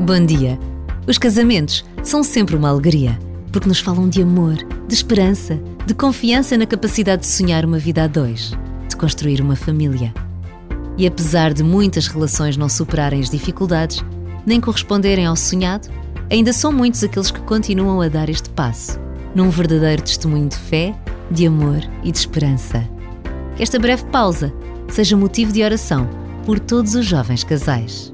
Bom dia. Os casamentos são sempre uma alegria, porque nos falam de amor, de esperança, de confiança na capacidade de sonhar uma vida a dois, de construir uma família. E apesar de muitas relações não superarem as dificuldades, nem corresponderem ao sonhado, ainda são muitos aqueles que continuam a dar este passo, num verdadeiro testemunho de fé, de amor e de esperança. Que esta breve pausa seja motivo de oração por todos os jovens casais.